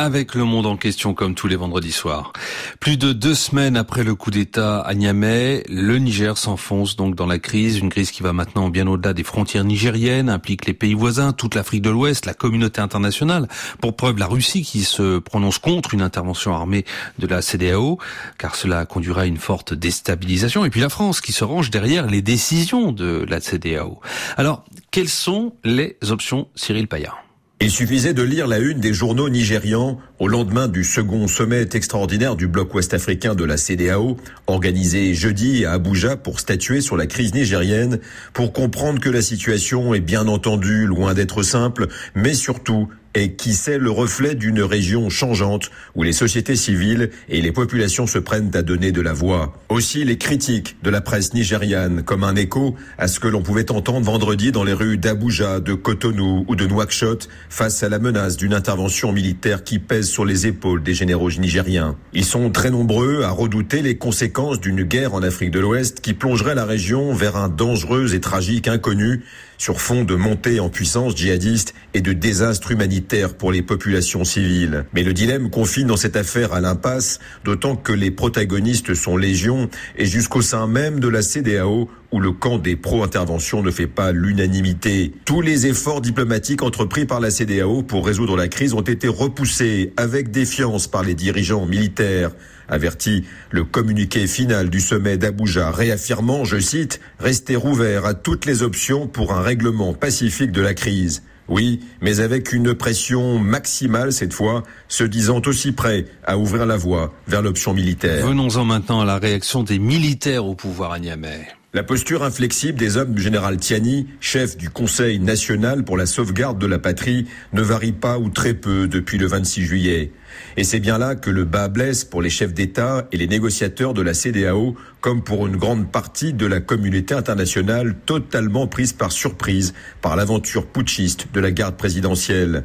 avec le monde en question comme tous les vendredis soirs. Plus de deux semaines après le coup d'État à Niamey, le Niger s'enfonce donc dans la crise, une crise qui va maintenant bien au-delà des frontières nigériennes, implique les pays voisins, toute l'Afrique de l'Ouest, la communauté internationale. Pour preuve, la Russie qui se prononce contre une intervention armée de la CDAO, car cela conduira à une forte déstabilisation. Et puis la France qui se range derrière les décisions de la CDAO. Alors, quelles sont les options, Cyril Payard? Il suffisait de lire la une des journaux nigérians. Au lendemain du second sommet extraordinaire du bloc ouest africain de la CDAO, organisé jeudi à Abuja pour statuer sur la crise nigérienne, pour comprendre que la situation est bien entendu loin d'être simple, mais surtout et qui c'est le reflet d'une région changeante où les sociétés civiles et les populations se prennent à donner de la voix. Aussi les critiques de la presse nigériane comme un écho à ce que l'on pouvait entendre vendredi dans les rues d'Abuja, de Cotonou ou de Nouakchott face à la menace d'une intervention militaire qui pèse sur les épaules des généraux nigériens. Ils sont très nombreux à redouter les conséquences d'une guerre en Afrique de l'Ouest qui plongerait la région vers un dangereux et tragique inconnu sur fond de montée en puissance djihadiste et de désastre humanitaire pour les populations civiles. Mais le dilemme confine dans cette affaire à l'impasse, d'autant que les protagonistes sont légion et jusqu'au sein même de la CDAO où le camp des pro-interventions ne fait pas l'unanimité. Tous les efforts diplomatiques entrepris par la CDAO pour résoudre la crise ont été repoussés avec défiance par les dirigeants militaires avertit le communiqué final du sommet d'Abuja, réaffirmant, je cite, rester ouvert à toutes les options pour un règlement pacifique de la crise. Oui, mais avec une pression maximale cette fois, se disant aussi prêt à ouvrir la voie vers l'option militaire. Venons-en maintenant à la réaction des militaires au pouvoir à Niamey. La posture inflexible des hommes du général Tiani, chef du Conseil national pour la sauvegarde de la patrie, ne varie pas ou très peu depuis le 26 juillet. Et c'est bien là que le bas blesse pour les chefs d'État et les négociateurs de la CDAO, comme pour une grande partie de la communauté internationale totalement prise par surprise par l'aventure putschiste de la garde présidentielle.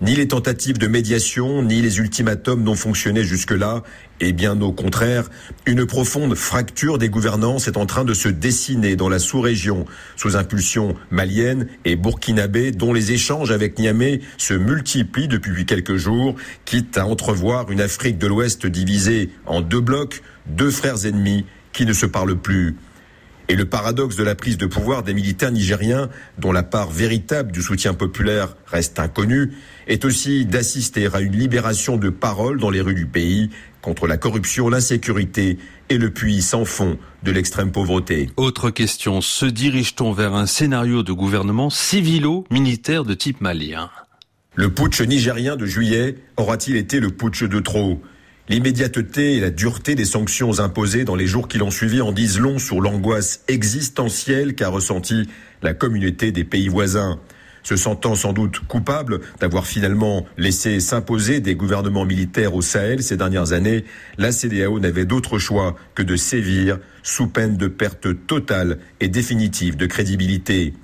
Ni les tentatives de médiation, ni les ultimatums n'ont fonctionné jusque-là, et bien au contraire, une profonde fracture des gouvernances est en train de se dessiner dans la sous-région, sous impulsion malienne et burkinabé, dont les échanges avec Niamey se multiplient depuis quelques jours, quitte à entrevoir une Afrique de l'Ouest divisée en deux blocs, deux frères ennemis qui ne se parlent plus. Et le paradoxe de la prise de pouvoir des militaires nigériens, dont la part véritable du soutien populaire reste inconnue, est aussi d'assister à une libération de parole dans les rues du pays contre la corruption, l'insécurité et le puits sans fond de l'extrême pauvreté. Autre question, se dirige-t-on vers un scénario de gouvernement civilo-militaire de type malien? Le putsch nigérien de juillet aura-t-il été le putsch de trop? L'immédiateté et la dureté des sanctions imposées dans les jours qui l'ont suivi en disent long sur l'angoisse existentielle qu'a ressentie la communauté des pays voisins. Se sentant sans doute coupable d'avoir finalement laissé s'imposer des gouvernements militaires au Sahel ces dernières années, la CDAO n'avait d'autre choix que de sévir sous peine de perte totale et définitive de crédibilité.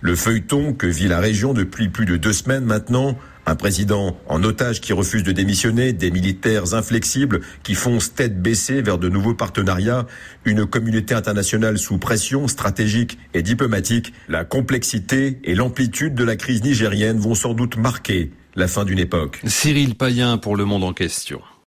Le feuilleton que vit la région depuis plus de deux semaines maintenant un président en otage qui refuse de démissionner, des militaires inflexibles qui foncent tête baissée vers de nouveaux partenariats, une communauté internationale sous pression stratégique et diplomatique, la complexité et l'amplitude de la crise nigérienne vont sans doute marquer la fin d'une époque. Cyril Payen pour le monde en question.